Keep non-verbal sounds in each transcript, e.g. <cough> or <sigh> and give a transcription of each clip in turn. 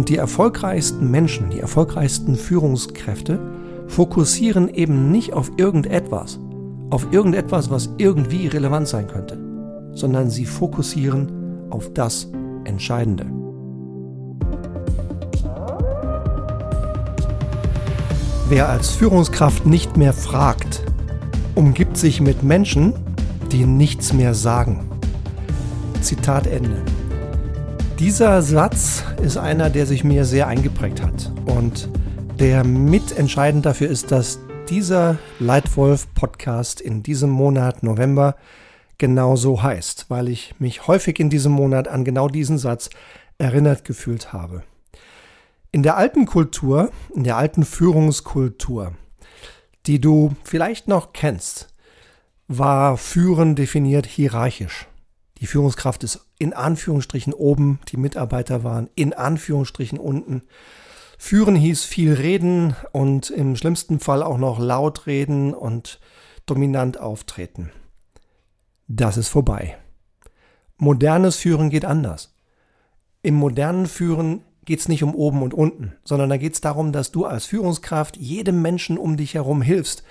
Und die erfolgreichsten Menschen, die erfolgreichsten Führungskräfte fokussieren eben nicht auf irgendetwas, auf irgendetwas, was irgendwie relevant sein könnte, sondern sie fokussieren auf das Entscheidende. Wer als Führungskraft nicht mehr fragt, umgibt sich mit Menschen, die nichts mehr sagen. Zitat Ende. Dieser Satz ist einer, der sich mir sehr eingeprägt hat und der mitentscheidend dafür ist, dass dieser Leitwolf-Podcast in diesem Monat November genau so heißt, weil ich mich häufig in diesem Monat an genau diesen Satz erinnert gefühlt habe. In der alten Kultur, in der alten Führungskultur, die du vielleicht noch kennst, war Führen definiert hierarchisch. Die Führungskraft ist in Anführungsstrichen oben, die Mitarbeiter waren in Anführungsstrichen unten. Führen hieß viel reden und im schlimmsten Fall auch noch laut reden und dominant auftreten. Das ist vorbei. Modernes Führen geht anders. Im modernen Führen geht es nicht um oben und unten, sondern da geht es darum, dass du als Führungskraft jedem Menschen um dich herum hilfst,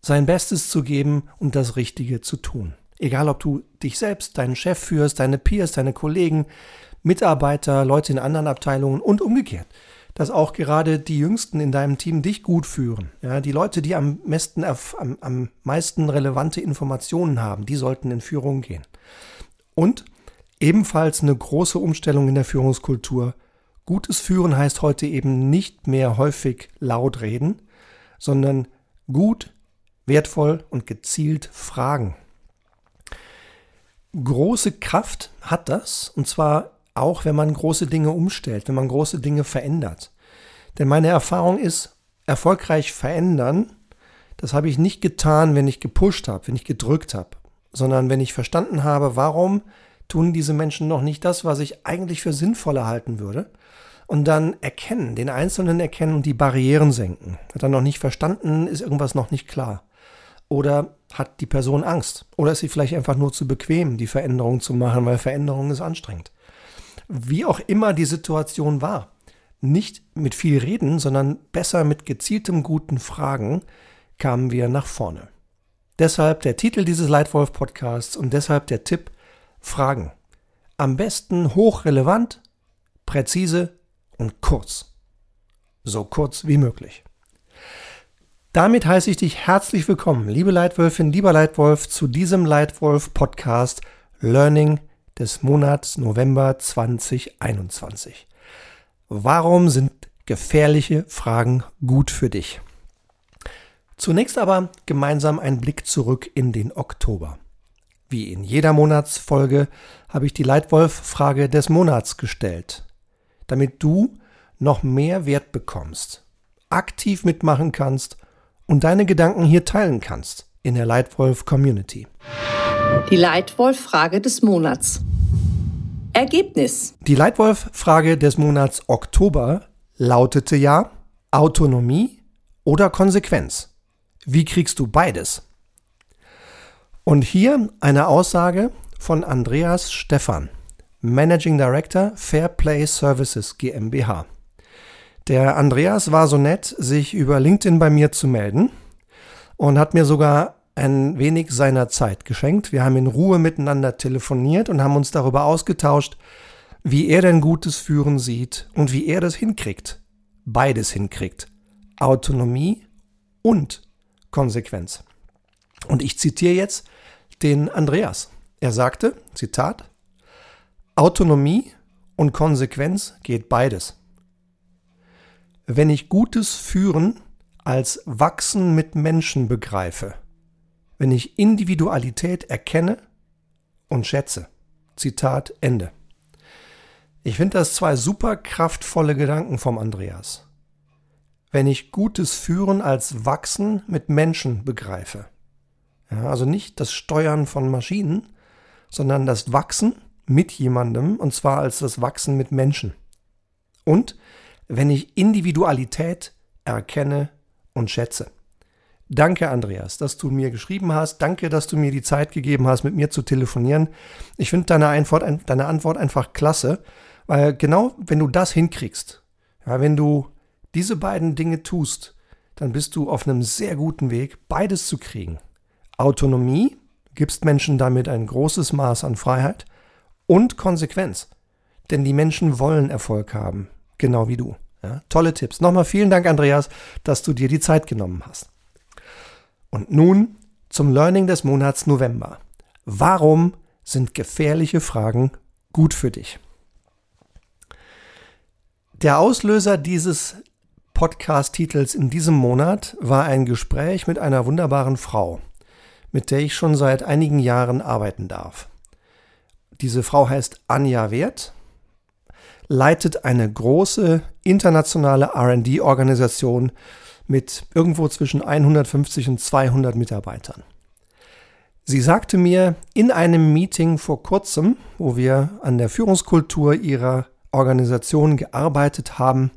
sein Bestes zu geben und das Richtige zu tun. Egal, ob du dich selbst, deinen Chef führst, deine Peers, deine Kollegen, Mitarbeiter, Leute in anderen Abteilungen und umgekehrt. Dass auch gerade die Jüngsten in deinem Team dich gut führen. Ja, die Leute, die am, meisten, am, am meisten relevante Informationen haben, die sollten in Führung gehen. Und ebenfalls eine große Umstellung in der Führungskultur. Gutes Führen heißt heute eben nicht mehr häufig laut reden, sondern gut, wertvoll und gezielt fragen große Kraft hat das, und zwar auch, wenn man große Dinge umstellt, wenn man große Dinge verändert. Denn meine Erfahrung ist, erfolgreich verändern, das habe ich nicht getan, wenn ich gepusht habe, wenn ich gedrückt habe, sondern wenn ich verstanden habe, warum tun diese Menschen noch nicht das, was ich eigentlich für sinnvoller halten würde. Und dann erkennen, den Einzelnen erkennen und die Barrieren senken. Hat er noch nicht verstanden, ist irgendwas noch nicht klar. Oder hat die Person Angst? Oder ist sie vielleicht einfach nur zu bequem, die Veränderung zu machen, weil Veränderung ist anstrengend? Wie auch immer die Situation war, nicht mit viel Reden, sondern besser mit gezieltem guten Fragen kamen wir nach vorne. Deshalb der Titel dieses Leitwolf-Podcasts und deshalb der Tipp Fragen. Am besten hochrelevant, präzise und kurz. So kurz wie möglich. Damit heiße ich dich herzlich willkommen, liebe Leitwölfin, lieber Leitwolf, zu diesem Leitwolf-Podcast Learning des Monats November 2021. Warum sind gefährliche Fragen gut für dich? Zunächst aber gemeinsam ein Blick zurück in den Oktober. Wie in jeder Monatsfolge habe ich die Leitwolf-Frage des Monats gestellt, damit du noch mehr Wert bekommst, aktiv mitmachen kannst und deine Gedanken hier teilen kannst in der Leitwolf Community. Die Leitwolf-Frage des Monats. Ergebnis. Die Leitwolf-Frage des Monats Oktober lautete ja Autonomie oder Konsequenz. Wie kriegst du beides? Und hier eine Aussage von Andreas Stephan, Managing Director Fair Play Services GmbH. Der Andreas war so nett, sich über LinkedIn bei mir zu melden und hat mir sogar ein wenig seiner Zeit geschenkt. Wir haben in Ruhe miteinander telefoniert und haben uns darüber ausgetauscht, wie er denn gutes Führen sieht und wie er das hinkriegt. Beides hinkriegt. Autonomie und Konsequenz. Und ich zitiere jetzt den Andreas. Er sagte, Zitat, Autonomie und Konsequenz geht beides wenn ich gutes Führen als Wachsen mit Menschen begreife, wenn ich Individualität erkenne und schätze. Zitat Ende. Ich finde das zwei super kraftvolle Gedanken vom Andreas. Wenn ich gutes Führen als Wachsen mit Menschen begreife. Ja, also nicht das Steuern von Maschinen, sondern das Wachsen mit jemandem und zwar als das Wachsen mit Menschen. Und wenn ich Individualität erkenne und schätze. Danke, Andreas, dass du mir geschrieben hast. Danke, dass du mir die Zeit gegeben hast, mit mir zu telefonieren. Ich finde deine Antwort, deine Antwort einfach klasse, Weil genau wenn du das hinkriegst, ja, wenn du diese beiden Dinge tust, dann bist du auf einem sehr guten Weg, beides zu kriegen. Autonomie, gibst Menschen damit ein großes Maß an Freiheit und Konsequenz. Denn die Menschen wollen Erfolg haben, genau wie du. Ja, tolle Tipps. Nochmal vielen Dank, Andreas, dass du dir die Zeit genommen hast. Und nun zum Learning des Monats November. Warum sind gefährliche Fragen gut für dich? Der Auslöser dieses Podcast-Titels in diesem Monat war ein Gespräch mit einer wunderbaren Frau, mit der ich schon seit einigen Jahren arbeiten darf. Diese Frau heißt Anja Wert, leitet eine große internationale RD-Organisation mit irgendwo zwischen 150 und 200 Mitarbeitern. Sie sagte mir in einem Meeting vor kurzem, wo wir an der Führungskultur ihrer Organisation gearbeitet haben,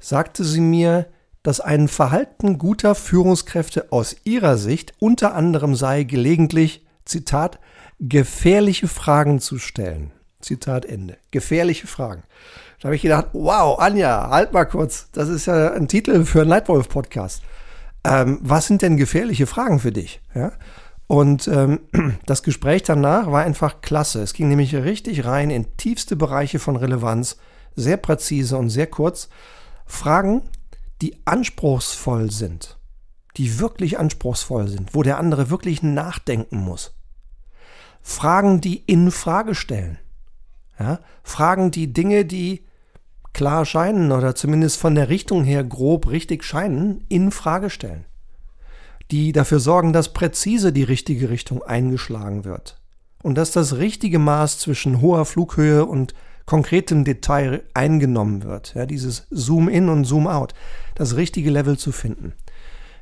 sagte sie mir, dass ein Verhalten guter Führungskräfte aus ihrer Sicht unter anderem sei, gelegentlich, Zitat, gefährliche Fragen zu stellen. Zitat Ende. Gefährliche Fragen. Da habe ich gedacht, wow, Anja, halt mal kurz. Das ist ja ein Titel für einen Nightwolf-Podcast. Ähm, was sind denn gefährliche Fragen für dich? Ja? Und ähm, <clears throat> das Gespräch danach war einfach klasse. Es ging nämlich richtig rein in tiefste Bereiche von Relevanz, sehr präzise und sehr kurz. Fragen, die anspruchsvoll sind, die wirklich anspruchsvoll sind, wo der andere wirklich nachdenken muss. Fragen, die in Frage stellen. Ja? Fragen, die Dinge, die klar scheinen oder zumindest von der Richtung her grob richtig scheinen, in Frage stellen. Die dafür sorgen, dass präzise die richtige Richtung eingeschlagen wird. Und dass das richtige Maß zwischen hoher Flughöhe und konkretem Detail eingenommen wird. Ja, dieses Zoom-in und Zoom-out, das richtige Level zu finden.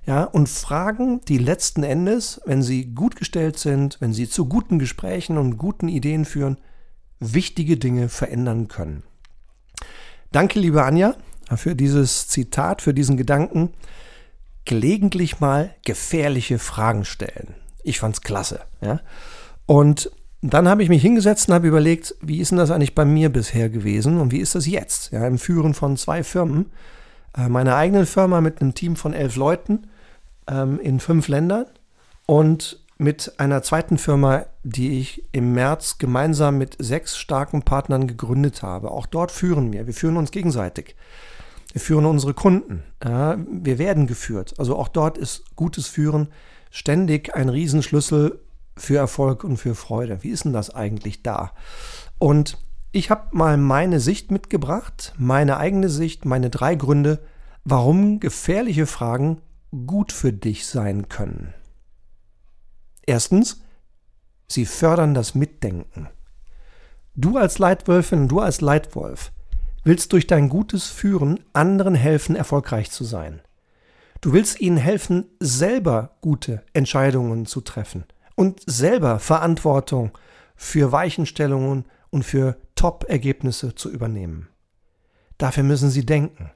Ja, und Fragen, die letzten Endes, wenn sie gut gestellt sind, wenn sie zu guten Gesprächen und guten Ideen führen, wichtige Dinge verändern können. Danke, liebe Anja, für dieses Zitat, für diesen Gedanken. Gelegentlich mal gefährliche Fragen stellen. Ich fand's klasse. Ja? Und dann habe ich mich hingesetzt und habe überlegt, wie ist denn das eigentlich bei mir bisher gewesen und wie ist das jetzt? Ja, im Führen von zwei Firmen. Äh, meiner eigenen Firma mit einem Team von elf Leuten ähm, in fünf Ländern und mit einer zweiten Firma, die ich im März gemeinsam mit sechs starken Partnern gegründet habe. Auch dort führen wir. Wir führen uns gegenseitig. Wir führen unsere Kunden. Wir werden geführt. Also auch dort ist gutes Führen ständig ein Riesenschlüssel für Erfolg und für Freude. Wie ist denn das eigentlich da? Und ich habe mal meine Sicht mitgebracht, meine eigene Sicht, meine drei Gründe, warum gefährliche Fragen gut für dich sein können. Erstens, sie fördern das Mitdenken. Du als Leitwölfin, du als Leitwolf willst durch dein gutes Führen anderen helfen, erfolgreich zu sein. Du willst ihnen helfen, selber gute Entscheidungen zu treffen und selber Verantwortung für Weichenstellungen und für Top-Ergebnisse zu übernehmen. Dafür müssen sie denken,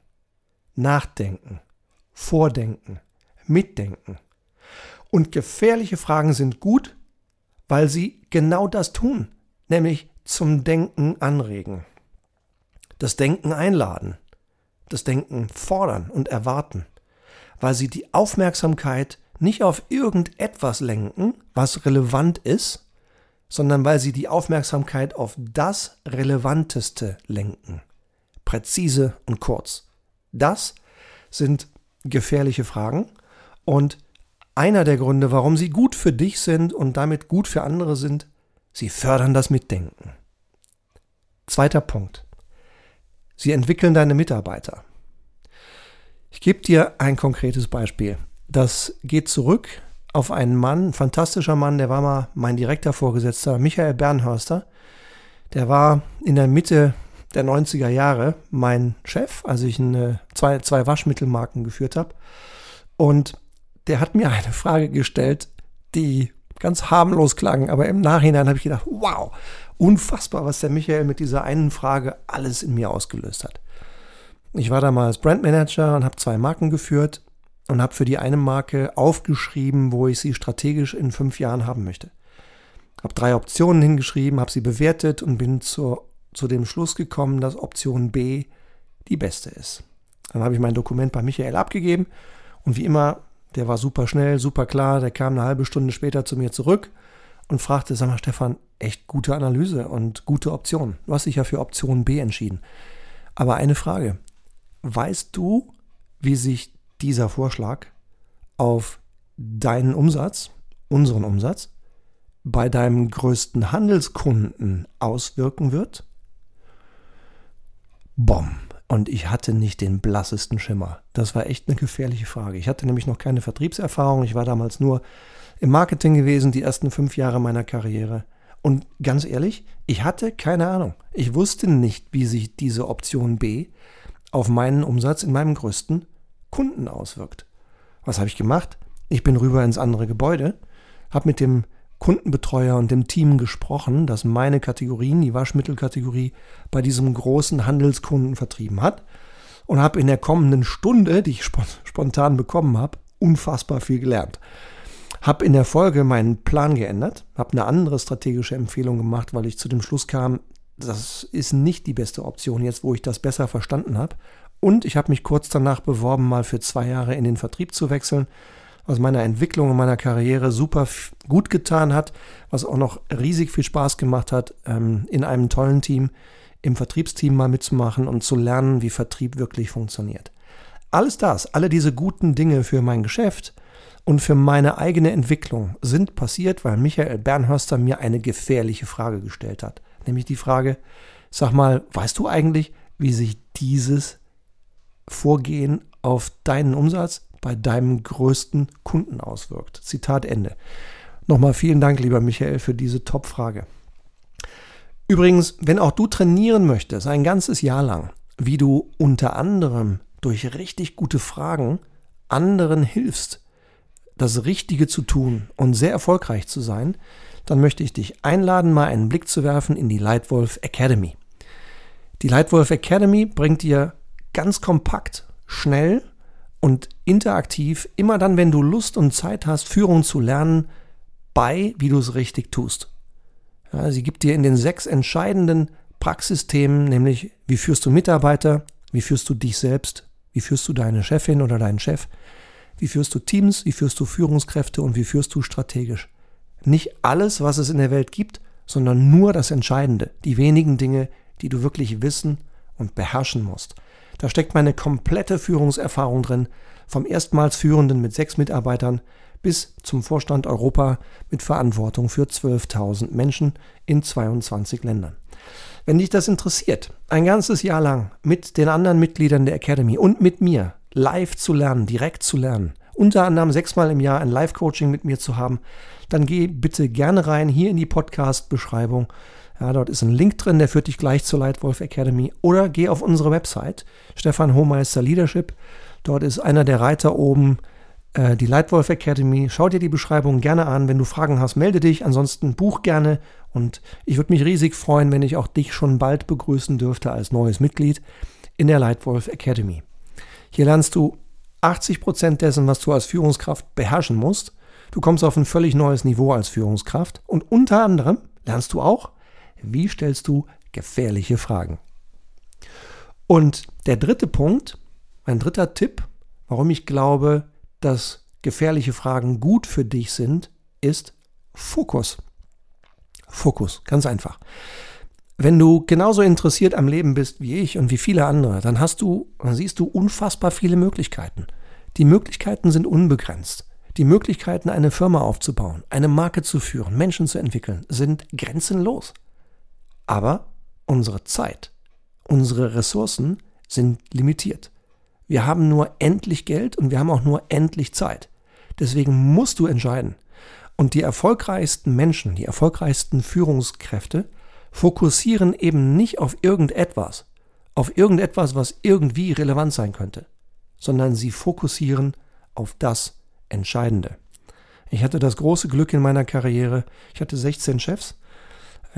nachdenken, vordenken, mitdenken. Und gefährliche Fragen sind gut, weil sie genau das tun, nämlich zum Denken anregen. Das Denken einladen, das Denken fordern und erwarten, weil sie die Aufmerksamkeit nicht auf irgendetwas lenken, was relevant ist, sondern weil sie die Aufmerksamkeit auf das Relevanteste lenken. Präzise und kurz. Das sind gefährliche Fragen und einer der Gründe, warum sie gut für dich sind und damit gut für andere sind, sie fördern das Mitdenken. Zweiter Punkt. Sie entwickeln deine Mitarbeiter. Ich gebe dir ein konkretes Beispiel. Das geht zurück auf einen Mann, ein fantastischer Mann, der war mal mein direkter Vorgesetzter, Michael Bernhörster. Der war in der Mitte der 90er Jahre mein Chef, als ich eine, zwei, zwei Waschmittelmarken geführt habe. Und der hat mir eine Frage gestellt, die ganz harmlos klang, aber im Nachhinein habe ich gedacht, wow, unfassbar, was der Michael mit dieser einen Frage alles in mir ausgelöst hat. Ich war damals Brandmanager und habe zwei Marken geführt und habe für die eine Marke aufgeschrieben, wo ich sie strategisch in fünf Jahren haben möchte. Habe drei Optionen hingeschrieben, habe sie bewertet und bin zur zu dem Schluss gekommen, dass Option B die beste ist. Dann habe ich mein Dokument bei Michael abgegeben und wie immer, der war super schnell, super klar, der kam eine halbe Stunde später zu mir zurück und fragte, sag mal Stefan, echt gute Analyse und gute Option. Du hast dich ja für Option B entschieden. Aber eine Frage, weißt du, wie sich dieser Vorschlag auf deinen Umsatz, unseren Umsatz, bei deinem größten Handelskunden auswirken wird? Bom. Und ich hatte nicht den blassesten Schimmer. Das war echt eine gefährliche Frage. Ich hatte nämlich noch keine Vertriebserfahrung. Ich war damals nur im Marketing gewesen, die ersten fünf Jahre meiner Karriere. Und ganz ehrlich, ich hatte keine Ahnung. Ich wusste nicht, wie sich diese Option B auf meinen Umsatz in meinem größten Kunden auswirkt. Was habe ich gemacht? Ich bin rüber ins andere Gebäude, habe mit dem Kundenbetreuer und dem Team gesprochen, das meine Kategorien, die Waschmittelkategorie, bei diesem großen Handelskunden vertrieben hat und habe in der kommenden Stunde, die ich spontan bekommen habe, unfassbar viel gelernt. Habe in der Folge meinen Plan geändert, habe eine andere strategische Empfehlung gemacht, weil ich zu dem Schluss kam, das ist nicht die beste Option jetzt, wo ich das besser verstanden habe. Und ich habe mich kurz danach beworben, mal für zwei Jahre in den Vertrieb zu wechseln was meiner Entwicklung und meiner Karriere super gut getan hat, was auch noch riesig viel Spaß gemacht hat, ähm, in einem tollen Team, im Vertriebsteam mal mitzumachen und zu lernen, wie Vertrieb wirklich funktioniert. Alles das, alle diese guten Dinge für mein Geschäft und für meine eigene Entwicklung sind passiert, weil Michael Bernhörster mir eine gefährliche Frage gestellt hat. Nämlich die Frage, sag mal, weißt du eigentlich, wie sich dieses Vorgehen auf deinen Umsatz, bei deinem größten Kunden auswirkt. Zitat Ende. Nochmal vielen Dank, lieber Michael, für diese Top-Frage. Übrigens, wenn auch du trainieren möchtest, ein ganzes Jahr lang, wie du unter anderem durch richtig gute Fragen anderen hilfst, das Richtige zu tun und sehr erfolgreich zu sein, dann möchte ich dich einladen, mal einen Blick zu werfen in die Lightwolf Academy. Die Lightwolf Academy bringt dir ganz kompakt, schnell und interaktiv, immer dann, wenn du Lust und Zeit hast, Führung zu lernen, bei, wie du es richtig tust. Ja, sie gibt dir in den sechs entscheidenden Praxisthemen, nämlich wie führst du Mitarbeiter, wie führst du dich selbst, wie führst du deine Chefin oder deinen Chef, wie führst du Teams, wie führst du Führungskräfte und wie führst du strategisch. Nicht alles, was es in der Welt gibt, sondern nur das Entscheidende, die wenigen Dinge, die du wirklich wissen und beherrschen musst. Da steckt meine komplette Führungserfahrung drin, vom erstmals Führenden mit sechs Mitarbeitern bis zum Vorstand Europa mit Verantwortung für 12.000 Menschen in 22 Ländern. Wenn dich das interessiert, ein ganzes Jahr lang mit den anderen Mitgliedern der Academy und mit mir live zu lernen, direkt zu lernen, unter anderem sechsmal im Jahr ein Live-Coaching mit mir zu haben, dann geh bitte gerne rein hier in die Podcast-Beschreibung ja, dort ist ein Link drin, der führt dich gleich zur Lightwolf Academy. Oder geh auf unsere Website, Stefan Hohmeister Leadership. Dort ist einer der Reiter oben, äh, die Lightwolf Academy. Schau dir die Beschreibung gerne an. Wenn du Fragen hast, melde dich. Ansonsten buch gerne. Und ich würde mich riesig freuen, wenn ich auch dich schon bald begrüßen dürfte als neues Mitglied in der Lightwolf Academy. Hier lernst du 80 Prozent dessen, was du als Führungskraft beherrschen musst. Du kommst auf ein völlig neues Niveau als Führungskraft. Und unter anderem lernst du auch, wie stellst du gefährliche Fragen? Und der dritte Punkt, mein dritter Tipp, warum ich glaube, dass gefährliche Fragen gut für dich sind, ist Fokus. Fokus, ganz einfach. Wenn du genauso interessiert am Leben bist wie ich und wie viele andere, dann hast du, dann siehst du unfassbar viele Möglichkeiten. Die Möglichkeiten sind unbegrenzt. Die Möglichkeiten, eine Firma aufzubauen, eine Marke zu führen, Menschen zu entwickeln, sind grenzenlos. Aber unsere Zeit, unsere Ressourcen sind limitiert. Wir haben nur endlich Geld und wir haben auch nur endlich Zeit. Deswegen musst du entscheiden. Und die erfolgreichsten Menschen, die erfolgreichsten Führungskräfte fokussieren eben nicht auf irgendetwas, auf irgendetwas, was irgendwie relevant sein könnte, sondern sie fokussieren auf das Entscheidende. Ich hatte das große Glück in meiner Karriere, ich hatte 16 Chefs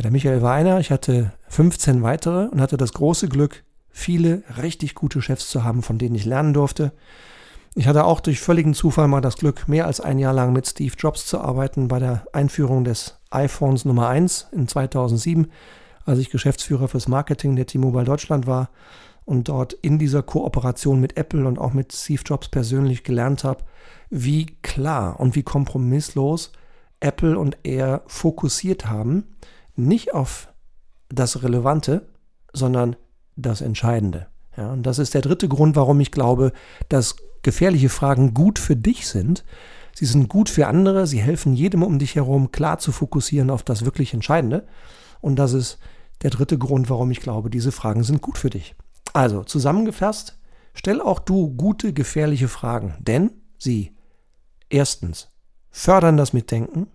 der Michael war einer, ich hatte 15 weitere und hatte das große Glück, viele richtig gute Chefs zu haben, von denen ich lernen durfte. Ich hatte auch durch völligen Zufall mal das Glück, mehr als ein Jahr lang mit Steve Jobs zu arbeiten bei der Einführung des iPhones Nummer 1 in 2007, als ich Geschäftsführer fürs Marketing der T-Mobile Deutschland war und dort in dieser Kooperation mit Apple und auch mit Steve Jobs persönlich gelernt habe, wie klar und wie kompromisslos Apple und er fokussiert haben, nicht auf das Relevante, sondern das Entscheidende. Ja, und das ist der dritte Grund, warum ich glaube, dass gefährliche Fragen gut für dich sind. Sie sind gut für andere, sie helfen jedem um dich herum klar zu fokussieren auf das wirklich Entscheidende. Und das ist der dritte Grund, warum ich glaube, diese Fragen sind gut für dich. Also zusammengefasst, stell auch du gute, gefährliche Fragen, denn sie erstens fördern das Mitdenken,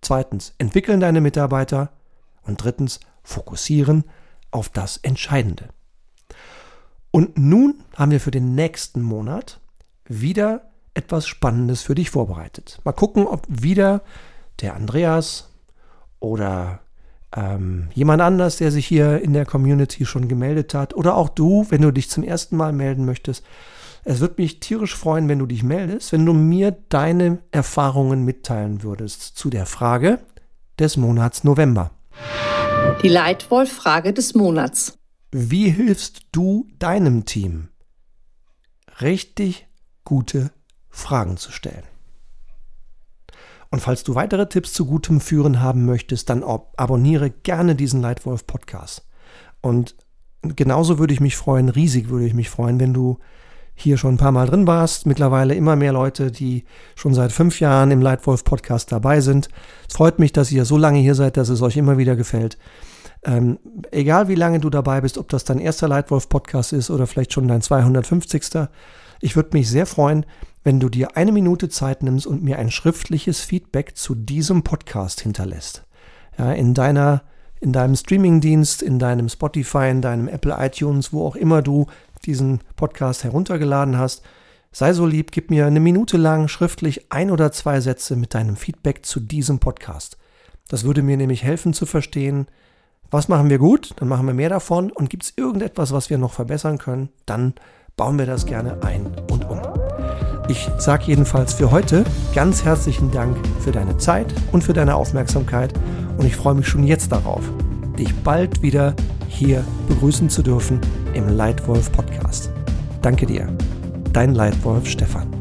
zweitens entwickeln deine Mitarbeiter und drittens fokussieren auf das Entscheidende. Und nun haben wir für den nächsten Monat wieder etwas Spannendes für dich vorbereitet. Mal gucken, ob wieder der Andreas oder ähm, jemand anders, der sich hier in der Community schon gemeldet hat, oder auch du, wenn du dich zum ersten Mal melden möchtest. Es würde mich tierisch freuen, wenn du dich meldest, wenn du mir deine Erfahrungen mitteilen würdest zu der Frage des Monats November. Die Leitwolf-Frage des Monats. Wie hilfst du deinem Team, richtig gute Fragen zu stellen? Und falls du weitere Tipps zu gutem Führen haben möchtest, dann abonniere gerne diesen Leitwolf Podcast. Und genauso würde ich mich freuen, riesig würde ich mich freuen, wenn du hier schon ein paar Mal drin warst. Mittlerweile immer mehr Leute, die schon seit fünf Jahren im Leitwolf Podcast dabei sind. Es freut mich, dass ihr so lange hier seid, dass es euch immer wieder gefällt. Ähm, egal wie lange du dabei bist, ob das dein erster Leitwolf Podcast ist oder vielleicht schon dein 250. Ich würde mich sehr freuen, wenn du dir eine Minute Zeit nimmst und mir ein schriftliches Feedback zu diesem Podcast hinterlässt. Ja, in deiner, in deinem Streamingdienst, in deinem Spotify, in deinem Apple iTunes, wo auch immer du diesen Podcast heruntergeladen hast. Sei so lieb, gib mir eine Minute lang schriftlich ein oder zwei Sätze mit deinem Feedback zu diesem Podcast. Das würde mir nämlich helfen zu verstehen, was machen wir gut, dann machen wir mehr davon und gibt es irgendetwas, was wir noch verbessern können, dann bauen wir das gerne ein und um. Ich sage jedenfalls für heute ganz herzlichen Dank für deine Zeit und für deine Aufmerksamkeit und ich freue mich schon jetzt darauf, dich bald wieder hier begrüßen zu dürfen im Leitwolf Podcast. Danke dir, dein Leitwolf Stefan.